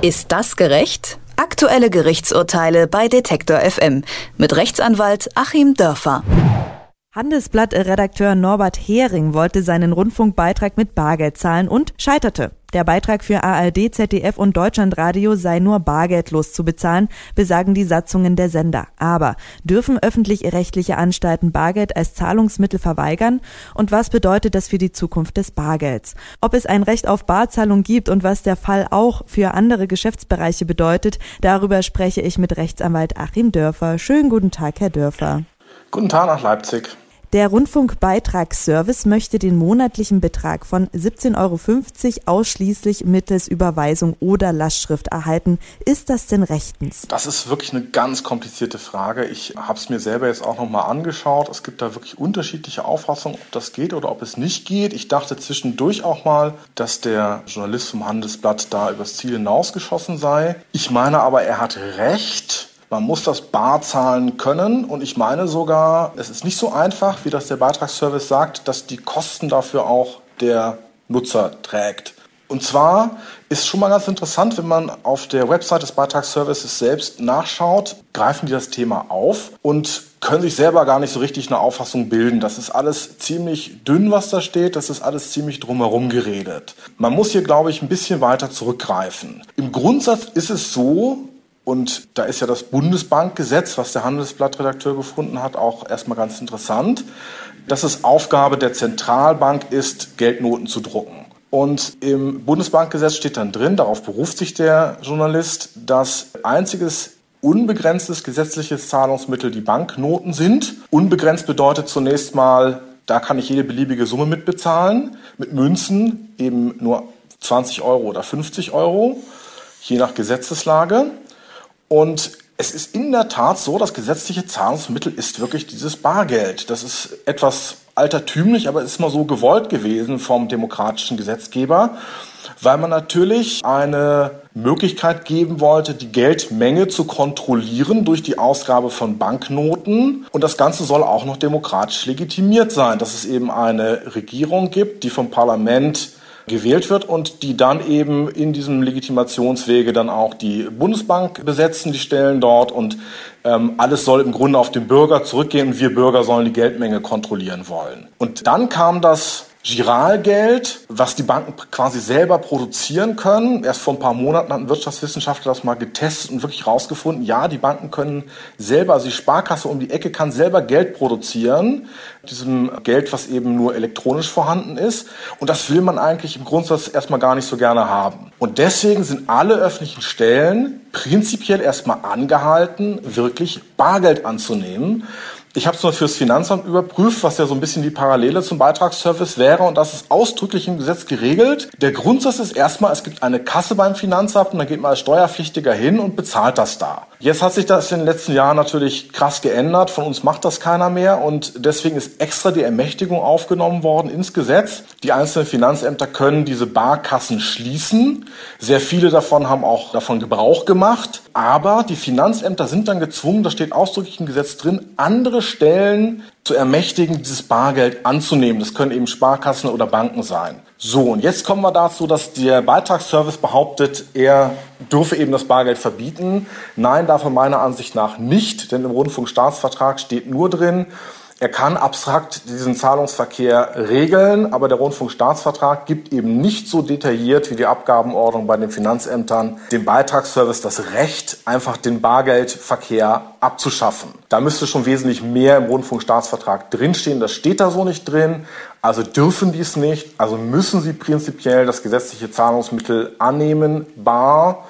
Ist das gerecht? Aktuelle Gerichtsurteile bei Detektor FM mit Rechtsanwalt Achim Dörfer. Handelsblatt-Redakteur Norbert Hering wollte seinen Rundfunkbeitrag mit Bargeld zahlen und scheiterte. Der Beitrag für ARD, ZDF und Deutschlandradio sei nur bargeldlos zu bezahlen, besagen die Satzungen der Sender. Aber dürfen öffentlich-rechtliche Anstalten Bargeld als Zahlungsmittel verweigern? Und was bedeutet das für die Zukunft des Bargelds? Ob es ein Recht auf Barzahlung gibt und was der Fall auch für andere Geschäftsbereiche bedeutet, darüber spreche ich mit Rechtsanwalt Achim Dörfer. Schönen guten Tag, Herr Dörfer. Guten Tag nach Leipzig. Der Rundfunkbeitragsservice möchte den monatlichen Betrag von 17,50 Euro ausschließlich mittels Überweisung oder Lastschrift erhalten. Ist das denn rechtens? Das ist wirklich eine ganz komplizierte Frage. Ich habe es mir selber jetzt auch nochmal angeschaut. Es gibt da wirklich unterschiedliche Auffassungen, ob das geht oder ob es nicht geht. Ich dachte zwischendurch auch mal, dass der Journalist vom Handelsblatt da übers Ziel hinausgeschossen sei. Ich meine aber, er hat recht. Man muss das bar zahlen können und ich meine sogar, es ist nicht so einfach, wie das der Beitragsservice sagt, dass die Kosten dafür auch der Nutzer trägt. Und zwar ist schon mal ganz interessant, wenn man auf der Website des Beitragsservices selbst nachschaut, greifen die das Thema auf und können sich selber gar nicht so richtig eine Auffassung bilden. Das ist alles ziemlich dünn, was da steht. Das ist alles ziemlich drumherum geredet. Man muss hier, glaube ich, ein bisschen weiter zurückgreifen. Im Grundsatz ist es so, und da ist ja das Bundesbankgesetz, was der Handelsblattredakteur gefunden hat, auch erstmal ganz interessant, dass es Aufgabe der Zentralbank ist, Geldnoten zu drucken. Und im Bundesbankgesetz steht dann drin, darauf beruft sich der Journalist, dass einziges unbegrenztes gesetzliches Zahlungsmittel die Banknoten sind. Unbegrenzt bedeutet zunächst mal, da kann ich jede beliebige Summe mitbezahlen. Mit Münzen eben nur 20 Euro oder 50 Euro, je nach Gesetzeslage. Und es ist in der Tat so, das gesetzliche Zahlungsmittel ist wirklich dieses Bargeld. Das ist etwas altertümlich, aber es ist mal so gewollt gewesen vom demokratischen Gesetzgeber, weil man natürlich eine Möglichkeit geben wollte, die Geldmenge zu kontrollieren durch die Ausgabe von Banknoten. Und das Ganze soll auch noch demokratisch legitimiert sein, dass es eben eine Regierung gibt, die vom Parlament gewählt wird und die dann eben in diesem Legitimationswege dann auch die Bundesbank besetzen, die Stellen dort und ähm, alles soll im Grunde auf den Bürger zurückgehen und wir Bürger sollen die Geldmenge kontrollieren wollen. Und dann kam das Giralgeld, was die Banken quasi selber produzieren können. Erst vor ein paar Monaten hatten Wirtschaftswissenschaftler das mal getestet und wirklich rausgefunden, ja, die Banken können selber, also die Sparkasse um die Ecke kann selber Geld produzieren, diesem Geld, was eben nur elektronisch vorhanden ist. Und das will man eigentlich im Grundsatz erstmal gar nicht so gerne haben. Und deswegen sind alle öffentlichen Stellen prinzipiell erstmal angehalten, wirklich Bargeld anzunehmen. Ich habe es nur fürs Finanzamt überprüft, was ja so ein bisschen die Parallele zum Beitragsservice wäre und das ist ausdrücklich im Gesetz geregelt. Der Grundsatz ist erstmal, es gibt eine Kasse beim Finanzamt und dann geht man als Steuerpflichtiger hin und bezahlt das da. Jetzt hat sich das in den letzten Jahren natürlich krass geändert. Von uns macht das keiner mehr und deswegen ist extra die Ermächtigung aufgenommen worden ins Gesetz. Die einzelnen Finanzämter können diese Barkassen schließen. Sehr viele davon haben auch davon Gebrauch gemacht. Aber die Finanzämter sind dann gezwungen, das steht ausdrücklich im Gesetz drin, andere Stellen zu ermächtigen, dieses Bargeld anzunehmen. Das können eben Sparkassen oder Banken sein. So, und jetzt kommen wir dazu, dass der Beitragsservice behauptet, er dürfe eben das Bargeld verbieten. Nein, davon meiner Ansicht nach nicht, denn im Rundfunkstaatsvertrag steht nur drin, er kann abstrakt diesen Zahlungsverkehr regeln, aber der Rundfunkstaatsvertrag gibt eben nicht so detailliert wie die Abgabenordnung bei den Finanzämtern dem Beitragsservice das Recht, einfach den Bargeldverkehr abzuschaffen. Da müsste schon wesentlich mehr im Rundfunkstaatsvertrag drinstehen. Das steht da so nicht drin. Also dürfen die es nicht. Also müssen sie prinzipiell das gesetzliche Zahlungsmittel annehmen, bar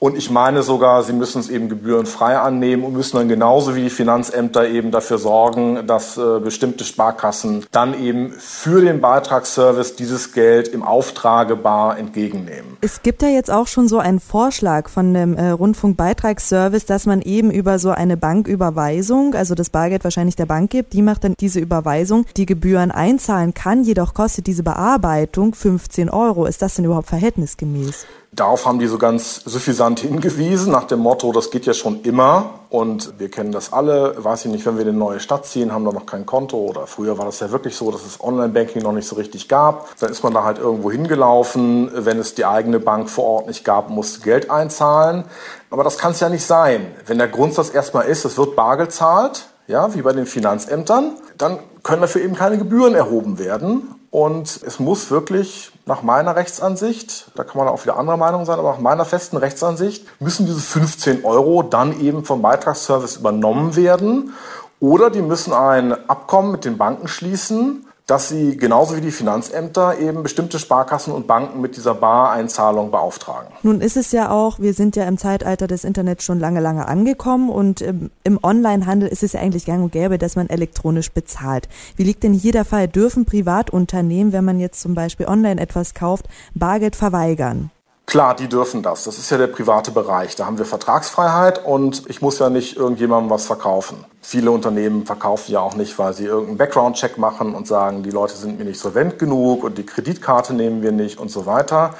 und ich meine sogar, sie müssen es eben gebührenfrei annehmen und müssen dann genauso wie die Finanzämter eben dafür sorgen, dass äh, bestimmte Sparkassen dann eben für den Beitragsservice dieses Geld im Auftrage bar entgegennehmen. Es gibt ja jetzt auch schon so einen Vorschlag von dem äh, Rundfunkbeitragsservice, dass man eben über so eine Banküberweisung, also das Bargeld wahrscheinlich der Bank gibt, die macht dann diese Überweisung, die Gebühren einzahlen kann, jedoch kostet diese Bearbeitung 15 Euro. Ist das denn überhaupt verhältnisgemäß? Darauf haben die so ganz suffisant hingewiesen, nach dem Motto, das geht ja schon immer und wir kennen das alle. Weiß ich nicht, wenn wir in eine neue Stadt ziehen, haben da noch kein Konto oder früher war das ja wirklich so, dass es Online-Banking noch nicht so richtig gab. Dann ist man da halt irgendwo hingelaufen. Wenn es die eigene Bank vor Ort nicht gab, musste Geld einzahlen. Aber das kann es ja nicht sein. Wenn der Grundsatz erstmal ist, es wird Bar gezahlt, ja, wie bei den Finanzämtern, dann können dafür eben keine Gebühren erhoben werden. Und es muss wirklich nach meiner Rechtsansicht, da kann man auch wieder anderer Meinung sein, aber nach meiner festen Rechtsansicht müssen diese 15 Euro dann eben vom Beitragsservice übernommen werden. Oder die müssen ein Abkommen mit den Banken schließen, dass sie genauso wie die Finanzämter eben bestimmte Sparkassen und Banken mit dieser Bareinzahlung beauftragen. Nun ist es ja auch, wir sind ja im Zeitalter des Internets schon lange, lange angekommen und im, im Onlinehandel ist es ja eigentlich gang und gäbe, dass man elektronisch bezahlt. Wie liegt denn hier der Fall? Dürfen Privatunternehmen, wenn man jetzt zum Beispiel online etwas kauft, Bargeld verweigern? Klar, die dürfen das. Das ist ja der private Bereich. Da haben wir Vertragsfreiheit und ich muss ja nicht irgendjemandem was verkaufen. Viele Unternehmen verkaufen ja auch nicht, weil sie irgendeinen Background-Check machen und sagen, die Leute sind mir nicht solvent genug und die Kreditkarte nehmen wir nicht und so weiter.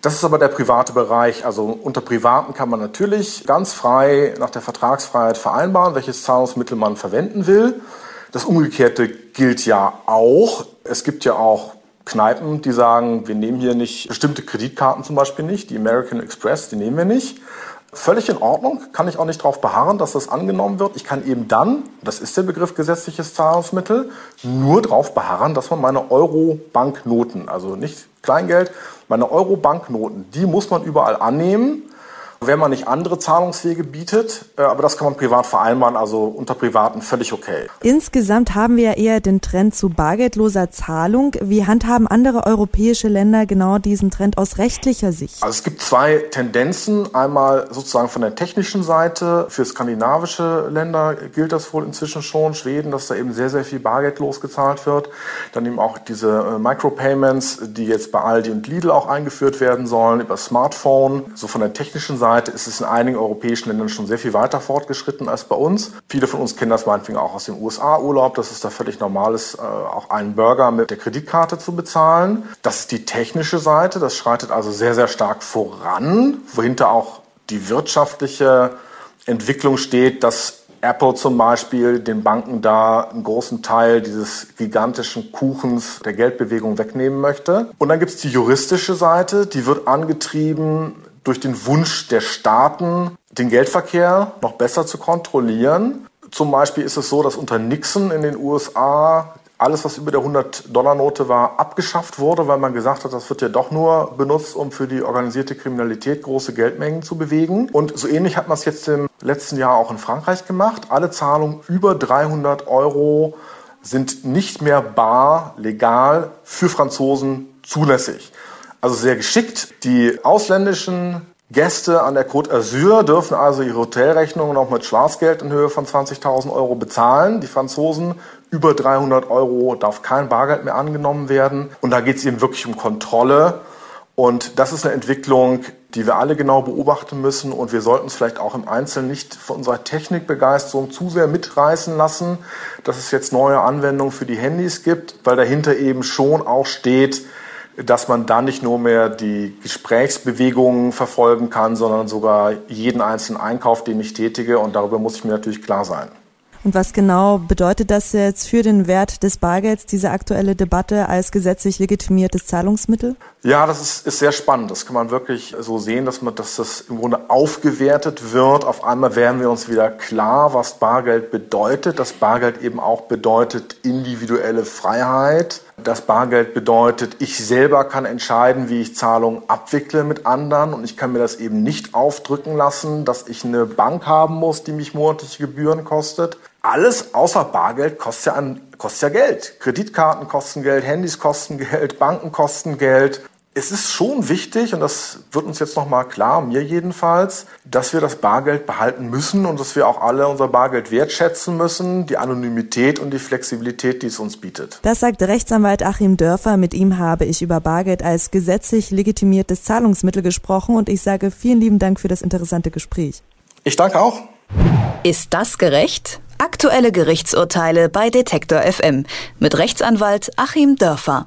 Das ist aber der private Bereich. Also unter Privaten kann man natürlich ganz frei nach der Vertragsfreiheit vereinbaren, welches Zahlungsmittel man verwenden will. Das Umgekehrte gilt ja auch. Es gibt ja auch Kneipen, die sagen, wir nehmen hier nicht bestimmte Kreditkarten zum Beispiel nicht, die American Express, die nehmen wir nicht. Völlig in Ordnung, kann ich auch nicht darauf beharren, dass das angenommen wird. Ich kann eben dann, das ist der Begriff gesetzliches Zahlungsmittel, nur darauf beharren, dass man meine Euro-Banknoten, also nicht Kleingeld, meine Euro-Banknoten, die muss man überall annehmen wenn man nicht andere Zahlungswege bietet, äh, aber das kann man privat vereinbaren, also unter Privaten völlig okay. Insgesamt haben wir ja eher den Trend zu bargeldloser Zahlung. Wie handhaben andere europäische Länder genau diesen Trend aus rechtlicher Sicht? Also es gibt zwei Tendenzen. Einmal sozusagen von der technischen Seite. Für skandinavische Länder gilt das wohl inzwischen schon. Schweden, dass da eben sehr, sehr viel bargeldlos gezahlt wird. Dann eben auch diese äh, Micropayments, die jetzt bei Aldi und Lidl auch eingeführt werden sollen, über Smartphone. So von der technischen Seite Seite ist es in einigen europäischen Ländern schon sehr viel weiter fortgeschritten als bei uns. Viele von uns kennen das meinetwegen auch aus dem USA-Urlaub, dass es da völlig normal ist, äh, auch einen Burger mit der Kreditkarte zu bezahlen. Das ist die technische Seite, das schreitet also sehr, sehr stark voran, wohinter auch die wirtschaftliche Entwicklung steht, dass Apple zum Beispiel den Banken da einen großen Teil dieses gigantischen Kuchens der Geldbewegung wegnehmen möchte. Und dann gibt es die juristische Seite, die wird angetrieben durch den Wunsch der Staaten, den Geldverkehr noch besser zu kontrollieren. Zum Beispiel ist es so, dass unter Nixon in den USA alles, was über der 100-Dollar-Note war, abgeschafft wurde, weil man gesagt hat, das wird ja doch nur benutzt, um für die organisierte Kriminalität große Geldmengen zu bewegen. Und so ähnlich hat man es jetzt im letzten Jahr auch in Frankreich gemacht. Alle Zahlungen über 300 Euro sind nicht mehr bar legal für Franzosen zulässig. Also sehr geschickt. Die ausländischen Gäste an der Côte d'Azur dürfen also ihre Hotelrechnungen auch mit Schwarzgeld in Höhe von 20.000 Euro bezahlen. Die Franzosen über 300 Euro darf kein Bargeld mehr angenommen werden. Und da geht es eben wirklich um Kontrolle. Und das ist eine Entwicklung, die wir alle genau beobachten müssen. Und wir sollten uns vielleicht auch im Einzelnen nicht von unserer Technikbegeisterung zu sehr mitreißen lassen, dass es jetzt neue Anwendungen für die Handys gibt, weil dahinter eben schon auch steht, dass man da nicht nur mehr die Gesprächsbewegungen verfolgen kann, sondern sogar jeden einzelnen Einkauf, den ich tätige. Und darüber muss ich mir natürlich klar sein. Und was genau bedeutet das jetzt für den Wert des Bargelds, diese aktuelle Debatte als gesetzlich legitimiertes Zahlungsmittel? Ja, das ist, ist sehr spannend. Das kann man wirklich so sehen, dass, man, dass das im Grunde aufgewertet wird. Auf einmal werden wir uns wieder klar, was Bargeld bedeutet. Dass Bargeld eben auch bedeutet individuelle Freiheit. Das Bargeld bedeutet, ich selber kann entscheiden, wie ich Zahlungen abwickle mit anderen und ich kann mir das eben nicht aufdrücken lassen, dass ich eine Bank haben muss, die mich monatliche Gebühren kostet. Alles außer Bargeld kostet ja, an, kostet ja Geld. Kreditkarten kosten Geld, Handys kosten Geld, Banken kosten Geld es ist schon wichtig, und das wird uns jetzt nochmal klar, mir jedenfalls, dass wir das Bargeld behalten müssen und dass wir auch alle unser Bargeld wertschätzen müssen, die Anonymität und die Flexibilität, die es uns bietet. Das sagt Rechtsanwalt Achim Dörfer. Mit ihm habe ich über Bargeld als gesetzlich legitimiertes Zahlungsmittel gesprochen und ich sage vielen lieben Dank für das interessante Gespräch. Ich danke auch. Ist das gerecht? Aktuelle Gerichtsurteile bei Detektor FM mit Rechtsanwalt Achim Dörfer.